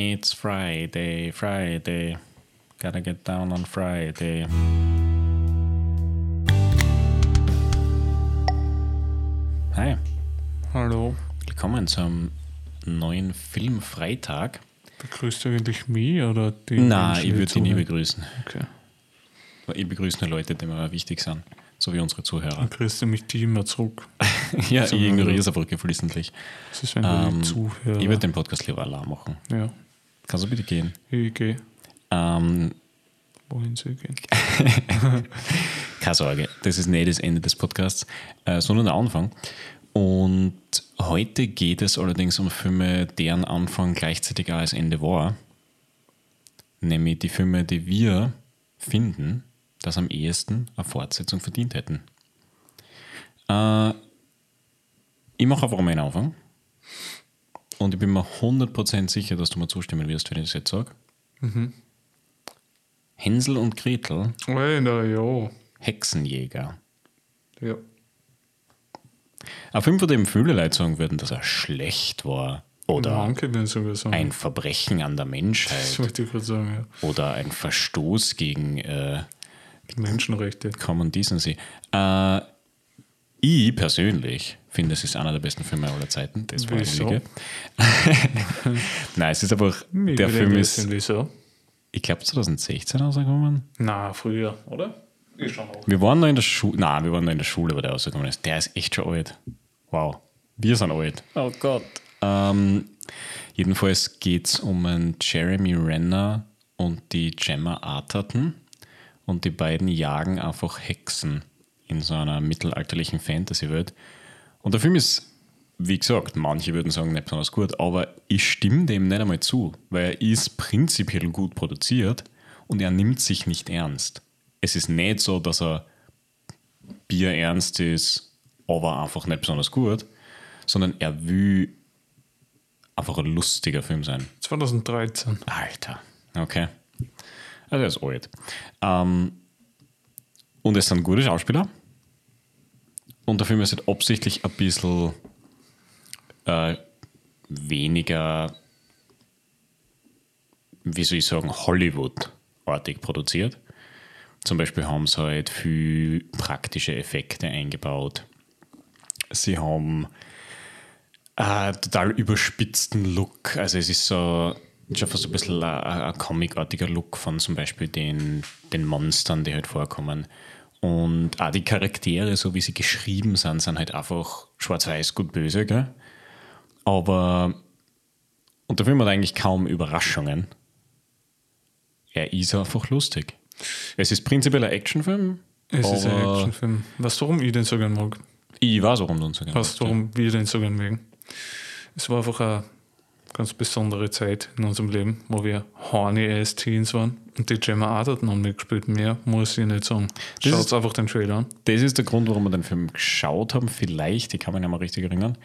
It's Friday, Friday. Gotta get down on Friday. Hi, Hallo, willkommen zum neuen Filmfreitag. begrüßt du eigentlich mich oder die Menschen, ich würde dich nie begrüßen. Okay. Ich begrüße nur Leute, die mir wichtig sind, so wie unsere Zuhörer. Dann kriegst du mich die immer zurück. ja, ich ignoriere es einfach geflissentlich. Das ist, wenn du Ähm, Zuhörer... Ich würde den Podcast lieber allein machen. ja, Kannst du bitte gehen? ich gehe. Ähm, Wohin soll ich gehen? Keine Sorge, das ist nicht das Ende des Podcasts, äh, sondern der Anfang. Und heute geht es allerdings um Filme, deren Anfang gleichzeitig auch als Ende war. Nämlich die Filme, die wir finden, dass am ehesten eine Fortsetzung verdient hätten. Äh, ich mache einfach mal einen Anfang. Und ich bin mir 100% sicher, dass du mir zustimmen wirst, wenn ich das jetzt sage. Hänsel und Gretel, Alter, ja. Hexenjäger. Ja. Ein Film, von dem viele Leute sagen würden, dass er schlecht war. Oder Manche ein Verbrechen an der Das Menschheit. wollte ich gerade sagen, ja. Oder ein Verstoß gegen äh, Menschenrechte. Common Decency. Äh, ich persönlich finde, es ist einer der besten Filme aller Zeiten. Das war Wieso? Nein, es ist einfach, Mich der Film ist, Wieso? ich glaube 2016 rausgekommen. Na, früher, oder? Ich schon auch. Wir waren noch in der Schule, nein, wir waren noch in der Schule, wo der rausgekommen ist. Der ist echt schon alt. Wow. Wir sind alt. Oh Gott. Ähm, jedenfalls geht es um einen Jeremy Renner und die Gemma Arterton. Und die beiden jagen einfach Hexen in so einer mittelalterlichen Fantasy-Welt. Und der Film ist, wie gesagt, manche würden sagen, nicht besonders gut, aber ich stimme dem nicht einmal zu, weil er ist prinzipiell gut produziert und er nimmt sich nicht ernst. Es ist nicht so, dass er bierernst ist, aber einfach nicht besonders gut, sondern er will einfach ein lustiger Film sein. 2013. Alter, okay. Also er ist alt. Ähm, und es sind gute Schauspieler. Und der Film ist halt absichtlich ein bisschen äh, weniger, wie soll ich sagen, Hollywood-artig produziert. Zum Beispiel haben sie halt viel praktische Effekte eingebaut. Sie haben äh, total überspitzten Look. Also es ist so schon fast ein bisschen ein, ein comicartiger Look von zum Beispiel den, den Monstern, die halt vorkommen. Und auch die Charaktere, so wie sie geschrieben sind, sind halt einfach schwarz-weiß, gut böse, gell? Aber und der Film hat eigentlich kaum Überraschungen. Er ist einfach lustig. Es ist prinzipiell ein Actionfilm. Es ist ein Actionfilm. Du, warum ich den so gern mag? Ich weiß, warum du uns so Weißt du, warum wir den so gern mögen? Es war einfach eine ganz besondere Zeit in unserem Leben, wo wir horny as Teens waren. Und die Gemma Arterton haben mitgespielt. Mehr muss ich nicht sagen. Schaut einfach den Trailer an. Das ist der Grund, warum wir den Film geschaut haben. Vielleicht, ich kann mich nicht mehr richtig erinnern.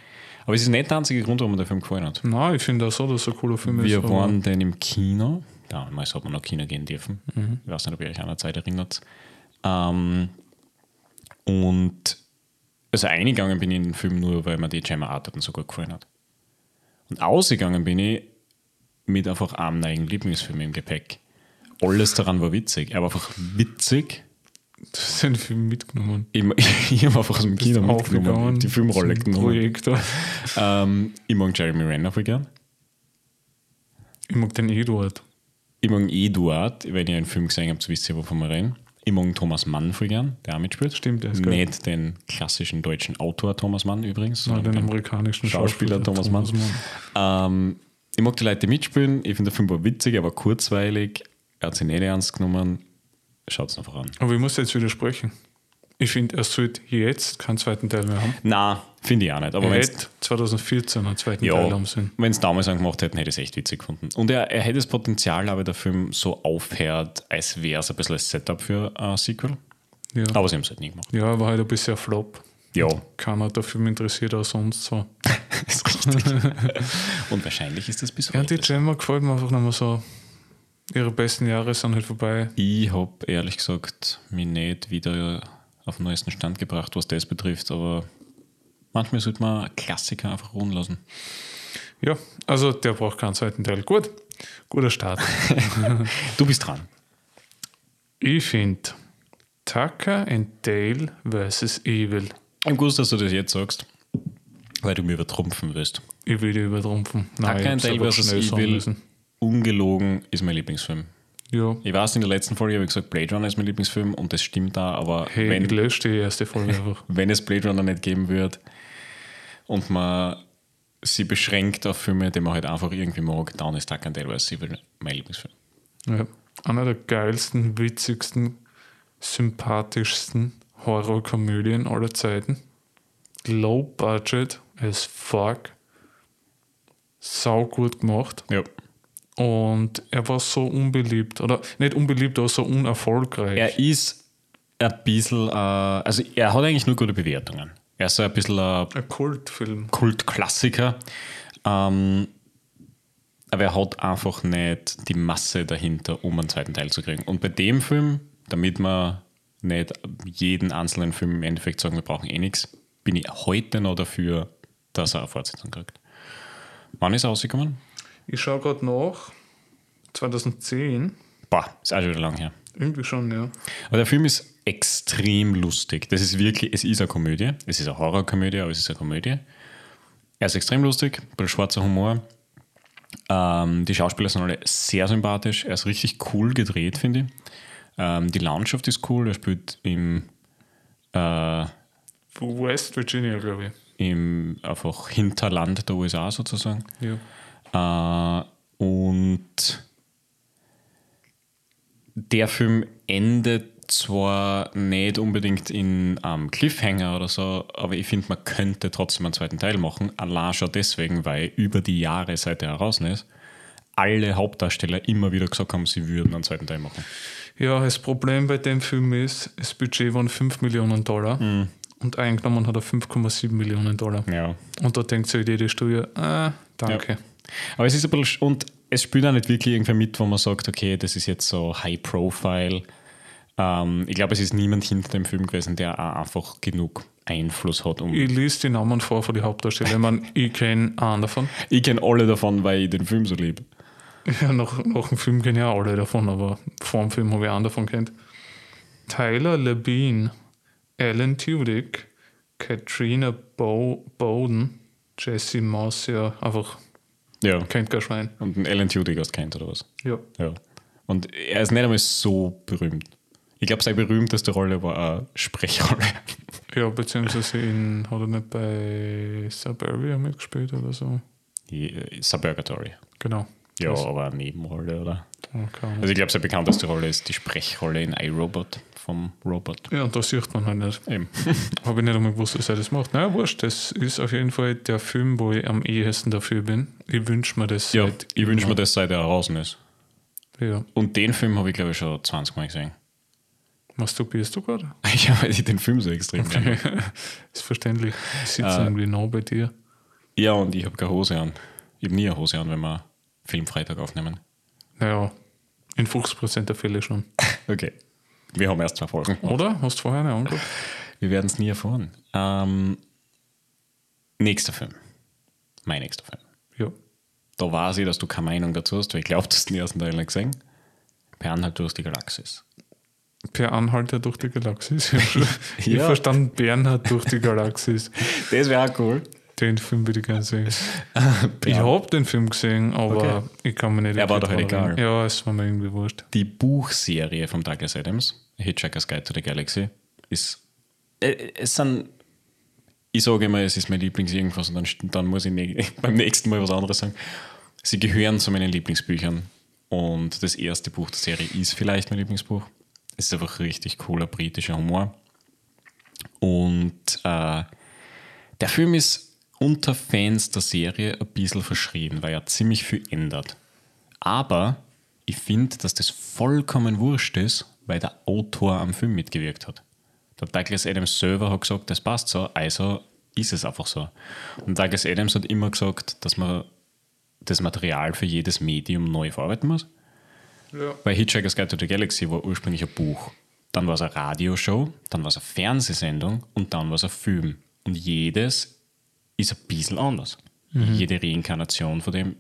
Aber es ist nicht der einzige Grund, warum mir der Film gefallen hat. Nein, ich finde auch so, dass es ein cooler Film ist. Wir waren dann im Kino. Damals hat man noch Kino gehen dürfen. Ich weiß nicht, ob ihr euch an der Zeit erinnert. Ähm, und also eingegangen bin ich in den Film nur, weil mir die Gemma Arterton so gut gefallen hat. Und ausgegangen bin ich mit einfach einem neuen Lieblingsfilm im Gepäck. Alles daran war witzig. Er war einfach witzig. Du hast den Film mitgenommen. Ich, ich habe einfach aus dem Kino mitgenommen, die Filmrolle genommen. Projektor. Ähm, ich mag Jeremy Renner voll gern. Ich mag den Eduard. Ich mag Eduard, wenn ihr einen Film gesehen habt, wisst ihr, wovon wir reden. Ich mag Thomas Mann gern, der auch mitspielt. Stimmt, der ist geil. Nicht den klassischen deutschen Autor Thomas Mann übrigens, Nein, sondern den amerikanischen Schauspieler Thomas Mann. Ähm, ich mag die Leute, die mitspielen. Ich finde, der Film war witzig, aber kurzweilig. Er hat sich nicht ernst genommen. Schaut es einfach an. Aber ich muss jetzt widersprechen. Ich finde, er sollte jetzt keinen zweiten Teil mehr haben. Na, finde ich auch nicht. Aber Er hätte 2014 einen zweiten Ja, Teil haben sollen. wenn es damals angemacht hätten, hätte ich es echt witzig gefunden. Und er, er hätte das Potenzial, aber der Film so aufhört, als wäre es ein bisschen als Setup für ein Sequel. Ja. Aber sie haben es halt nie gemacht. ja, war halt ein bisschen ein Flop. Ja, Keiner der Film interessiert, auch sonst so. ist richtig. Und wahrscheinlich ist das bis Ja, heute. die Gemma gefällt mir einfach nicht mehr so. Ihre besten Jahre sind halt vorbei. ich habe ehrlich gesagt mich nicht wieder auf den neuesten Stand gebracht, was das betrifft, aber manchmal sollte man Klassiker einfach ruhen lassen. Ja, also der braucht keinen zweiten Teil. Gut. Guter Start. Du bist dran. ich finde Tucker and Dale vs. Evil. Ich gewusst, dass du das jetzt sagst, weil du mir übertrumpfen wirst. Ich will die übertrumpfen. Nein, Tucker and Dale vs. Evil, ungelogen, ist mein Lieblingsfilm. Ja. Ich weiß, in der letzten Folge habe ich gesagt, Blade Runner ist mein Lieblingsfilm und das stimmt da, aber Hey, wenn, ich lösche die erste Folge einfach. wenn es Blade Runner nicht geben wird und man sie beschränkt auf Filme, die man halt einfach irgendwie mag, dann ist Tucker and Dale vs. Evil mein Lieblingsfilm. Ja. Einer der geilsten, witzigsten, sympathischsten Horrorkomödien aller Zeiten. Low budget as fuck. Sau gut gemacht. Ja. Und er war so unbeliebt. Oder nicht unbeliebt, aber so unerfolgreich. Er ist ein bisschen, äh, also er hat eigentlich nur gute Bewertungen. Er ist so ein bisschen ein Ein Kultfilm. Kultklassiker. Ähm, aber er hat einfach nicht die Masse dahinter, um einen zweiten Teil zu kriegen. Und bei dem Film, damit wir nicht jeden einzelnen Film im Endeffekt sagen, wir brauchen eh nichts, bin ich heute noch dafür, dass er eine Fortsetzung kriegt. Wann ist er rausgekommen? Ich schaue gerade nach. 2010. Boah, ist auch schon wieder lang her. Irgendwie schon, ja. Aber der Film ist extrem lustig. Das ist wirklich, es ist eine Komödie. Es ist eine Horrorkomödie, aber es ist eine Komödie. Er ist extrem lustig, ein bisschen schwarzer Humor. Ähm, die Schauspieler sind alle sehr sympathisch. Er ist richtig cool gedreht, finde ich. Ähm, die Landschaft ist cool. Er spielt im, äh, West Virginia, glaube im einfach Hinterland der USA sozusagen. ich. Ja. Äh, und der Film endet zwar nicht unbedingt in einem Cliffhanger oder so, aber ich finde, man könnte trotzdem einen zweiten Teil machen. Allein schon deswegen, weil über die Jahre, seit er heraus ist, alle Hauptdarsteller immer wieder gesagt haben, sie würden einen zweiten Teil machen. Ja, das Problem bei dem Film ist, das Budget waren 5 Millionen Dollar und eingenommen hat er 5,7 Millionen Dollar. Ja. Und da denkt sich jede Studie, ah, danke. Aber es ist ein bisschen, und es spielt auch nicht wirklich irgendwer mit, wo man sagt, okay, das ist jetzt so High Profile. Ähm, ich glaube, es ist niemand hinter dem Film gewesen, der auch einfach genug Einfluss hat, um Ich lese die Namen vor von den Hauptdarstellern. Ich meine, ich kenne einen davon. Ich kenne alle davon, weil ich den Film so liebe. Ja, nach, nach dem Film kenne ich auch alle davon, aber vor dem Film habe ich einen davon kennt. Tyler Labine, Alan Tudyk, Katrina Bow Bowden, Jesse Moss, ja, einfach Ja. kennt kein Schwein. Und einen Alan Tudyk hast kennt oder was? Ja. Ja. Und er ist nicht einmal so berühmt. Ich glaube, seine berühmteste Rolle war eine Sprechrolle. Ja, beziehungsweise in, hat er nicht bei Suburbia mitgespielt oder so? Suburgatory. Genau. Ja, Das- aber eine Nebenrolle, oder? Okay. Also ich glaube, seine bekannteste Rolle ist die Sprechrolle in iRobot vom Robot. Ja, und das sieht man halt nicht. Eben. Habe ich nicht einmal gewusst, dass er das macht. Naja, wurscht, das ist auf jeden Fall der Film, wo ich am ehesten dafür bin. Ich wünsche mir das Ja, seit ich wünsche mir das, seit er draußen ist. Ja. Und den Film habe ich, glaube ich, schon 20 Mal gesehen. Masturbierst du gerade? Ja, weil ich den Film so extrem mag. ist verständlich. Ich sitze Äh. irgendwie nah bei dir. Ja, und ich habe keine Hose an. Ich habe nie eine Hose an, wenn wir Filmfreitag aufnehmen. Naja, in 50% der Fälle schon. Okay. Wir haben erst zwei Folgen. Oder? Hast du vorher eine angeguckt? Wir werden es nie erfahren. Ähm, nächster Film. Mein nächster Film. Ja. Da weiß ich, dass du keine Meinung dazu hast, weil ich glaube, du hast den ersten Teil nicht gesehen. Per Anhalt durch die Galaxis. Per Anhalter durch die Galaxis. Ich Ja. verstanden, Bernhard durch die Galaxis. Das wäre auch cool. Den Film würde ich gerne sehen. Ich habe den Film gesehen, aber Okay. ich kann mir nicht Er war doch egal. Ja, es war mir irgendwie wurscht. Die Buchserie von Douglas Adams, Hitchhiker's Guide to the Galaxy, ist. Äh, es sind. Ich sage immer, es ist mein Lieblings-Irgendwas und dann, dann muss ich ne beim nächsten Mal was anderes sagen. Sie gehören zu meinen Lieblingsbüchern und das erste Buch der Serie ist vielleicht mein Lieblingsbuch. Es ist einfach richtig cooler britischer Humor. Und äh, der Film ist unter Fans der Serie ein bisschen verschrien, weil er ziemlich viel ändert. Aber ich finde, dass das vollkommen wurscht ist, weil der Autor am Film mitgewirkt hat. Der Douglas Adams selber hat gesagt, das passt so, also ist es einfach so. Und Douglas Adams hat immer gesagt, dass man das Material für jedes Medium neu verarbeiten muss. Ja. Bei Hitchhiker's Guide to the Galaxy war ursprünglich ein Buch. Dann war es eine Radioshow, dann war es eine Fernsehsendung und dann war es ein Film. Und jedes ist ein bisschen anders. Jede Reinkarnation von dem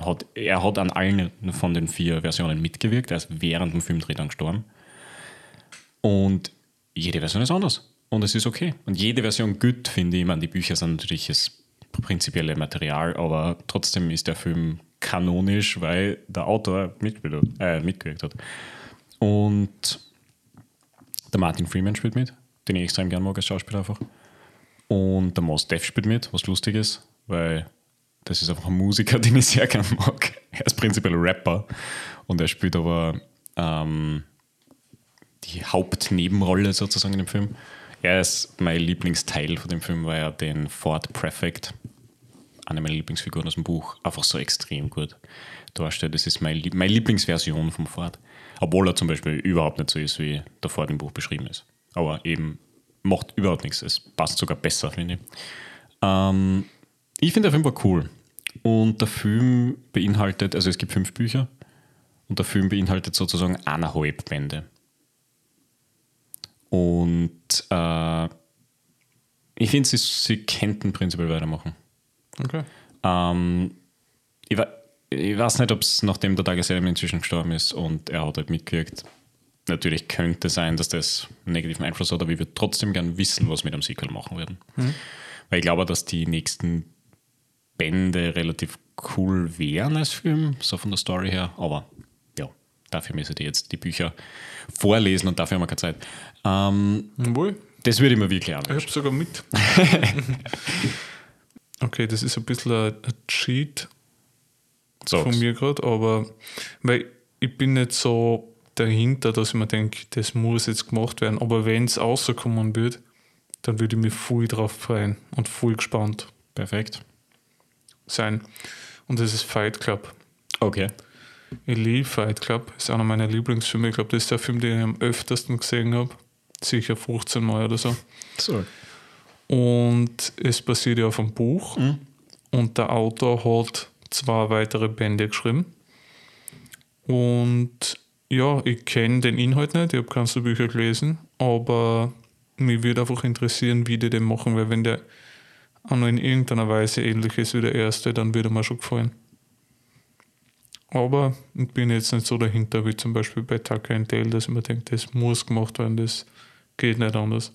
hat, er hat an allen von den vier Versionen mitgewirkt. Er ist während dem Filmdreh dann gestorben. Und jede Version ist anders. Und es ist okay. Und jede Version gut, finde ich. Ich meine, die Bücher sind natürlich das prinzipielle Material, aber trotzdem ist der Film kanonisch, weil der Autor mitgewirkt, äh, mitgewirkt hat. Und der Martin Freeman spielt mit, den ich extrem gerne mag als Schauspieler einfach. Und der Mos Def spielt mit, was lustig ist, weil das ist einfach ein Musiker, den ich sehr gerne mag. Er ist prinzipiell Rapper und er spielt aber ähm, die Hauptnebenrolle sozusagen in dem Film. Er ist mein Lieblingsteil von dem Film, weil er den Ford Prefect, eine meiner Lieblingsfiguren aus dem Buch, einfach so extrem gut darstellt. Das ist meine, meine Lieblingsversion vom Ford. Obwohl er zum Beispiel überhaupt nicht so ist, wie der Ford im Buch beschrieben ist. Aber eben macht überhaupt nichts. Es passt sogar besser, finde ich. Ähm, ich finde der Film war cool. Und der Film beinhaltet, also es gibt fünf Bücher und der Film beinhaltet sozusagen eineinhalb Bände. Und äh, ich finde, sie, sie könnten prinzipiell weitermachen. Okay. Ähm, ich, ich, weiß nicht, ob es nachdem der Tagesserie inzwischen gestorben ist und er hat halt mitgewirkt. Natürlich könnte sein, dass das einen negativen Einfluss hat, aber ich würde trotzdem gerne wissen, was mit dem Sequel machen werden. Mhm. Weil ich glaube, dass die nächsten Bände relativ cool wären als Film, so von der Story her. Aber ja, dafür müsste ich jetzt die Bücher vorlesen und dafür haben wir keine Zeit. Ähm, Wohl. Das würde ich mir wirklich anschauen. Ich habe sogar mit. okay, das ist ein bisschen ein, Cheat Sag's. von mir gerade, aber weil ich bin nicht so dahinter, dass ich mir denke, das muss jetzt gemacht werden. Aber wenn es rauskommen wird, dann würde ich mich voll drauf freuen und voll gespannt. Perfekt. Sein. Und das ist Fight Club. Okay. Ich liebe Fight Club. Das ist einer meiner Lieblingsfilme. Ich glaube, das ist der Film, den ich am öftesten gesehen habe. Sicher 15 Mal oder so. So. Und es basiert ja auf einem Buch. Mhm. Und der Autor hat zwei weitere Bände geschrieben. Und ja, ich kenne den Inhalt nicht, ich habe keine Bücher gelesen, aber mich würde einfach interessieren, wie die den machen, weil wenn der auch noch in irgendeiner Weise ähnlich ist wie der erste, dann würde mir schon gefallen. Aber ich bin jetzt nicht so dahinter wie zum Beispiel bei Tucker and Dale, dass ich mir denke, das muss gemacht werden, das geht nicht anders.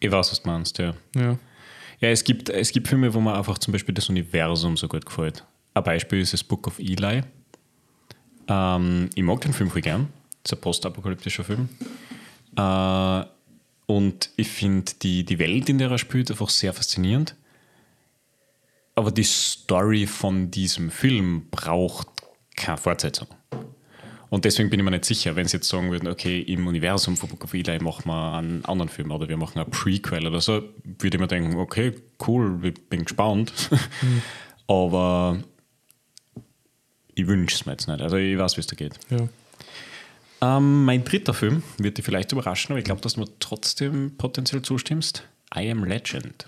Ich weiß, was du meinst, ja. Ja, ja es, gibt, es gibt Filme, wo mir einfach zum Beispiel das Universum so gut gefällt. Ein Beispiel ist das Book of Eli. Ähm, ich mag den Film voll gern. Das ist ein postapokalyptischer Film. Äh, und ich finde die, die Welt, in der er spielt, einfach sehr faszinierend. Aber die Story von diesem Film braucht keine Fortsetzung. Und deswegen bin ich mir nicht sicher, wenn sie jetzt sagen würden, okay, im Universum von Book of Eli machen wir einen anderen Film oder wir machen ein Prequel oder so, würde ich mir denken, okay, cool, ich bin gespannt. Mhm. Aber ich wünsche es mir jetzt nicht. Also ich weiß, wie es da geht. Ja. Ähm, mein dritter Film wird dich vielleicht überraschen, aber ich glaube, dass du mir trotzdem potenziell zustimmst. I Am Legend.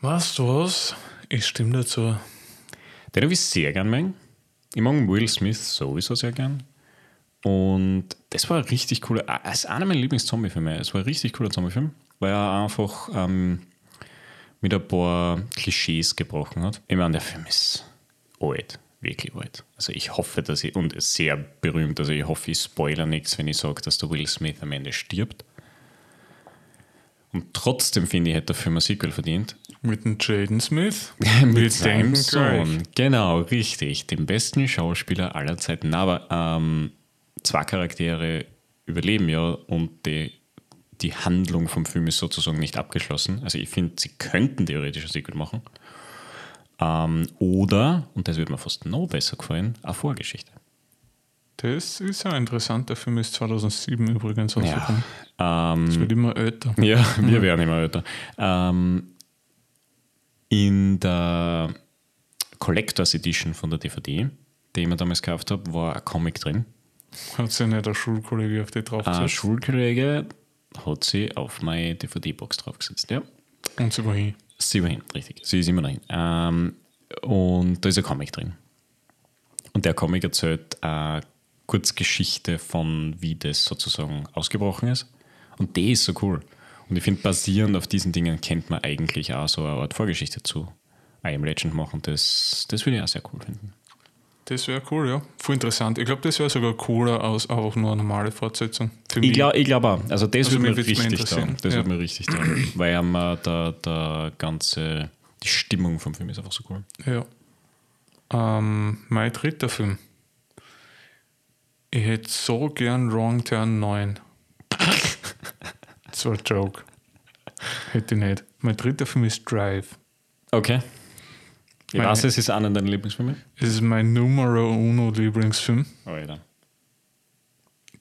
Weißt du was? Ich stimme dazu. Den habe ich sehr gern mögen. Ich mag Will Smith sowieso sehr gern. Und das war ein richtig cooler, es ist einer meiner Lieblings-Zombie-Filme. Es war ein richtig cooler Zombie-Film, weil er einfach ähm, mit ein paar Klischees gebrochen hat. Ich meine, der Film ist alt wirklich alt. Also ich hoffe, dass ich, und sehr berühmt, also ich hoffe, ich spoiler nichts, wenn ich sage, dass der Will Smith am Ende stirbt. Und trotzdem finde ich, hätte der Film ein Sequel verdient. Mit dem Jaden Smith? Mit seinem Sohn. Genau, richtig. Dem besten Schauspieler aller Zeiten. Aber ähm, zwei Charaktere überleben ja und die, die Handlung vom Film ist sozusagen nicht abgeschlossen. Also ich finde, sie könnten theoretisch ein Sequel machen. Ähm, oder, und das würde mir fast noch besser gefallen, eine Vorgeschichte. Das ist ja interessant. Der Film ist 2007 übrigens rausgekommen. Ja, ähm, das wird immer älter. Ja, wir werden immer älter. Ähm, in der Collectors Edition von der DVD, die ich mir damals gekauft habe, war ein Comic drin. Hat sie nicht der Schulkollege auf die draufgesetzt? Ein Schulkollege hat sie auf meine DVD-Box draufgesetzt, ja. Und sie war hin. Sie war hin, richtig. Sie ist immer noch hin. Ähm, und da ist ein Comic drin. Und der Comic erzählt eine Kurzgeschichte von, wie das sozusagen ausgebrochen ist. Und die ist so cool. Und ich finde, basierend auf diesen Dingen kennt man eigentlich auch so eine Art Vorgeschichte zu I Am Legend machen. Das, das würde ich auch sehr cool finden. Das wäre cool, ja. Voll interessant. Ich glaube, das wäre sogar cooler als einfach nur eine normale Fortsetzung. Für Ich glaube glaub auch. Also das Also würde mir richtig interessieren. Das Ja. würde mir richtig taugen. Weil ähm, äh, der, der ganze, die Stimmung vom Film ist einfach so cool. Ja. Ähm, mein dritter Film. Ich hätte so gern Wrong Turn 9. das war ein Joke. Hätte ich nicht. Mein dritter Film ist Drive. Okay. Ich Meine- weiß, es ist einer deiner Lieblingsfilme. Es ist mein Numero Uno Lieblingsfilm. Alter.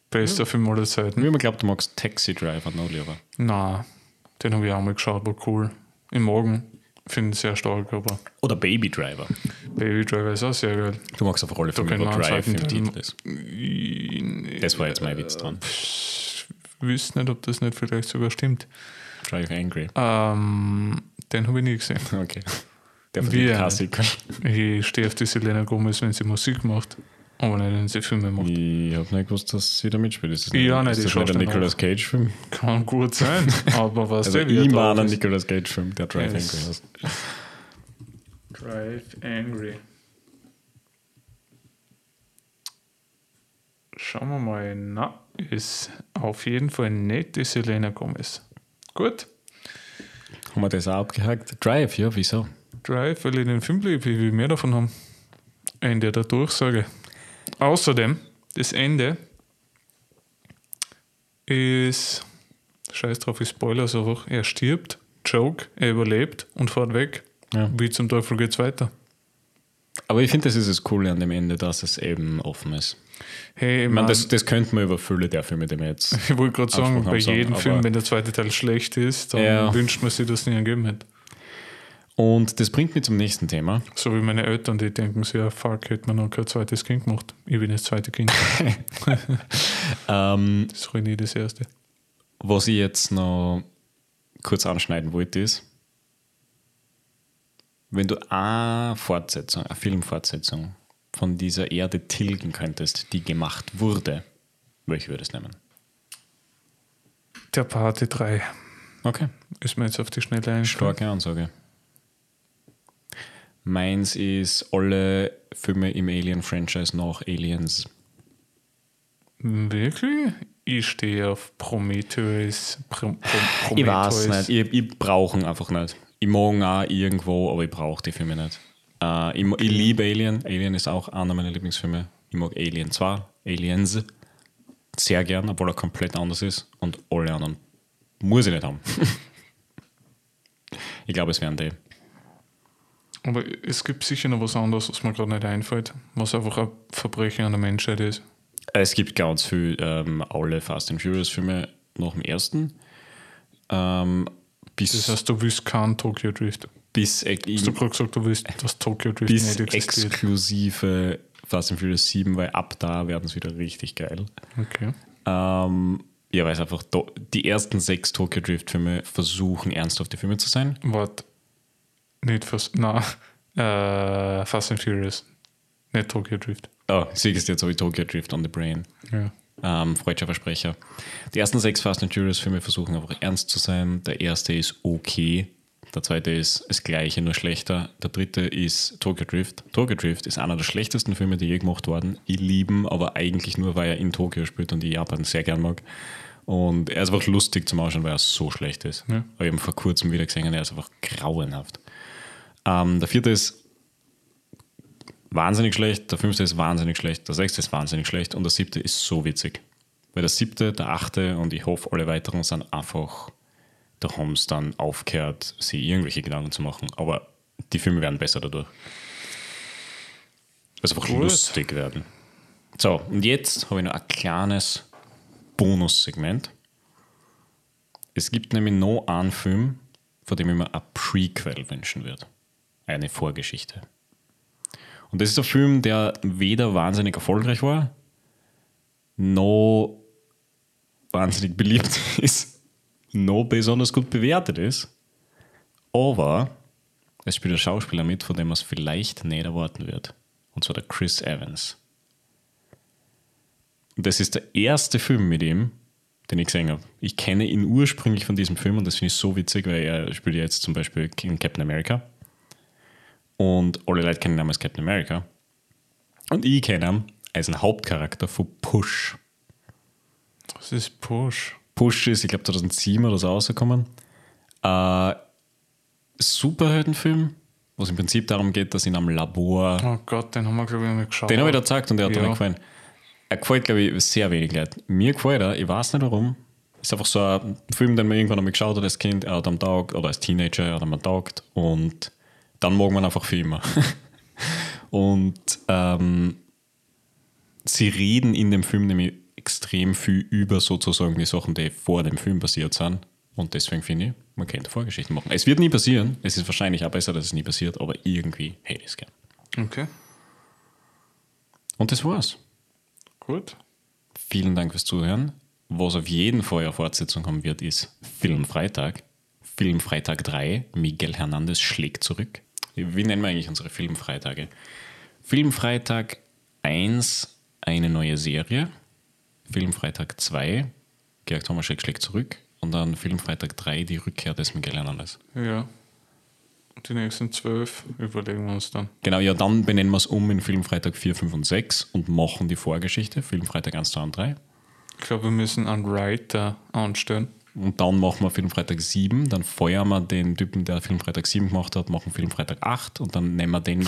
Bester Film aller Zeiten. Wie man glaubt, du magst Taxi Driver noch lieber. Na, den habe ich auch mal geschaut, war cool. Im Morgen finde ich sehr stark, aber Oder Baby Driver. Baby Driver ist auch sehr geil. Du magst auf wir einen Drive im Titel ist. Das war jetzt mein Witz dran. Ich wüsste nicht, ob das nicht vielleicht sogar stimmt. Drive Angry. Ähm, den habe ich nie gesehen. Okay. Der Wie verdient ein- Klassiker. Ich stehe auf die Selena Gomez, wenn sie Musik macht, aber nicht, wenn sie Filme macht. Ich habe nicht gewusst, dass sie da mitspielt. Ist das Ich auch nicht, ist ich das schaue nicht ein Nicolas Cage-Film? Kann gut sein, aber was Also der ich meine einen Nicolas Cage-Film, der Drive Yes. Angry heißt. Drive Angry. Schauen wir mal. Na, ist auf jeden Fall nicht die Selena Gomez. Gut. Haben wir das auch abgehakt? Drive, ja, wieso? Drive, weil ich den Film liebe, ich will mehr davon haben. Ende der Durchsage. Außerdem, das Ende ist. Scheiß drauf, ich spoiler einfach. Er stirbt, Joke, er überlebt und fährt weg. Ja. Wie zum Teufel geht's weiter? Aber ich finde, das ist das Coole an dem Ende, dass es eben offen ist. Hey, ich meine, mein, das, das könnte man über viele der Filme, die wir jetzt. Ich wollte gerade sagen, bei jedem Film, wenn der zweite Teil schlecht ist, dann Ja. wünscht man sich, dass es nie gegeben hätte. Und das bringt mich zum nächsten Thema. So wie meine Eltern, die denken sich, ja, fuck, hätte man noch kein zweites Kind gemacht. Ich bin das zweite Kind. Ähm, Das ruiniert das erste. was ich jetzt noch kurz anschneiden wollte, ist, wenn du eine Fortsetzung, eine Filmfortsetzung von dieser Erde tilgen könntest, die gemacht wurde, welche würdest du nehmen? Der Party 3 Okay. ist mir jetzt auf die Schnelle eingefallen. Starke Ansage. Meins ist alle Filme im Alien-Franchise nach Aliens. Wirklich? Ich stehe auf Prometheus. Pro, Pro, Ich weiß nicht, ich, ich brauche ihn einfach nicht. Ich mag ihn auch irgendwo, aber ich brauche die Filme nicht. Äh, ich, ich liebe Alien. Alien ist auch einer meiner Lieblingsfilme. Ich mag Alien 2, Aliens sehr gern, obwohl er komplett anders ist. Und alle anderen muss ich nicht haben. ich glaube, es wären die. Aber es gibt sicher noch was anderes, was mir gerade nicht einfällt, was einfach ein Verbrechen an der Menschheit ist. Es gibt ganz viel, ähm, alle Fast and Furious Filme nach dem ersten. Ähm, bis, Das heißt, du willst keinen Tokyo Drift. bis, Hast du gerade gesagt, du willst, dass Tokyo Drift bis nicht existiert? exklusive Fast and Furious 7, weil ab da werden es wieder richtig geil. Okay. Ähm, ja, weil es einfach die ersten sechs Tokyo Drift Filme versuchen ernsthafte Filme zu sein. Warte. Nicht Fast. Na, äh, Fast and Furious. Nicht Tokyo Drift. Oh, siehst jetzt habe ich Tokyo Drift on the Brain. Ja. Ähm, freudscher Versprecher. Die ersten sechs Fast and Furious Filme versuchen einfach ernst zu sein. Der erste ist okay. Der zweite ist das gleiche, nur schlechter. Der dritte ist Tokyo Drift. Tokyo Drift ist einer der schlechtesten Filme, die je gemacht wurden. Ich liebe ihn, aber eigentlich nur, weil er in Tokio spielt und ich Japan sehr gern mag. Und er ist einfach lustig zum Ausschauen, weil er so schlecht ist. Ja. Aber ich habe ihn vor kurzem wieder gesehen er ist einfach grauenhaft. Ähm, der vierte ist wahnsinnig schlecht, der fünfte ist wahnsinnig schlecht, der sechste ist wahnsinnig schlecht und der siebte ist so witzig. Weil der siebte, der achte und ich hoffe, alle weiteren sind einfach, da haben es dann aufgehört, sich irgendwelche Gedanken zu machen. Aber die Filme werden besser dadurch. Weil sie einfach Gut. lustig werden. So, und jetzt habe ich noch ein kleines Bonussegment. Es gibt nämlich noch einen Film, von dem ich mir ein Prequel wünschen würde. Eine Vorgeschichte. Und das ist ein Film, der weder wahnsinnig erfolgreich war, noch wahnsinnig beliebt ist, noch besonders gut bewertet ist. Aber es spielt ein Schauspieler mit, von dem man es vielleicht nicht erwarten wird. Und zwar der Chris Evans. Und das ist der erste Film mit ihm, den ich gesehen habe. Ich kenne ihn ursprünglich von diesem Film und das finde ich so witzig, weil er spielt ja jetzt zum Beispiel in Captain America. Und alle Leute kennen ihn als Captain America. Und ich kenne ihn als einen Hauptcharakter von Push. Das ist Push. Push ist, ich glaube, 2007 oder so rausgekommen. Äh, Superheldenfilm, wo es im Prinzip darum geht, dass in einem Labor. Oh Gott, den haben wir, glaube ich, noch nicht geschaut. Den habe ich da gezeigt und der hat Ja. mir gefallen. Er gefällt, glaube ich, sehr wenig Leuten. Mir gefällt er, ich weiß nicht warum. Ist einfach so ein Film, den man irgendwann einmal geschaut hat als Kind, er hat am Tag oder als Teenager, er hat am Tag und dann mag man einfach viel mehr. und ähm, sie reden in dem Film nämlich extrem viel über sozusagen die Sachen, die vor dem Film passiert sind. Und deswegen finde ich, man könnte Vorgeschichten machen. Es wird nie passieren. Es ist wahrscheinlich auch besser, dass es nie passiert, aber irgendwie hätte ich es gern. Okay, Und das war's. gut. Vielen Dank fürs Zuhören. Was auf jeden Fall eine Fortsetzung haben wird, ist Filmfreitag. Filmfreitag 3. Miguel Hernandez schlägt zurück. Wie nennen wir eigentlich unsere Filmfreitage? Filmfreitag 1, eine neue Serie. Filmfreitag 2, Georg Thomaschek schlägt zurück. Und dann Filmfreitag 3, die Rückkehr des Miguel Hernandez. Ja. Die nächsten zwölf überlegen wir uns dann. Genau, ja, dann benennen wir es um in Filmfreitag 4, 5 und 6 und machen die Vorgeschichte. Filmfreitag 1, 2 und 3. Ich glaube, wir müssen einen Writer anstellen. Und dann machen wir Filmfreitag 7, dann feuern wir den Typen, der Filmfreitag 7 gemacht hat, machen Filmfreitag 8 und dann nehmen wir den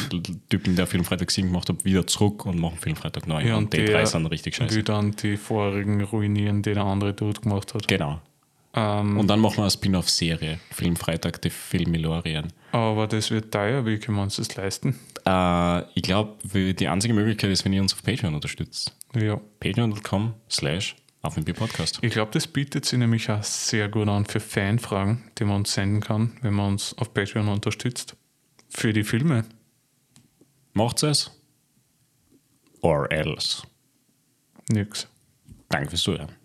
Typen, der Filmfreitag 7 gemacht hat, wieder zurück und machen Filmfreitag 9. Ja, und, und die der drei sind richtig scheiße. will dann die vorigen ruinieren, die der andere dort gemacht hat. Genau. Ähm, Und dann machen wir eine Spin-off-Serie, Filmfreitag, die Filmilorien. aber das wird teuer, wie können wir uns das leisten? Äh, ich glaube, die einzige Möglichkeit ist, wenn ihr uns auf Patreon unterstützt. Ja. Patreon.com slash auf den Podcast. Ich glaube, das bietet sich nämlich auch sehr gut an für Fanfragen, die man uns senden kann, wenn man uns auf Patreon unterstützt. Für die Filme. Macht's es? Or else. Nix. Danke fürs Zuhören.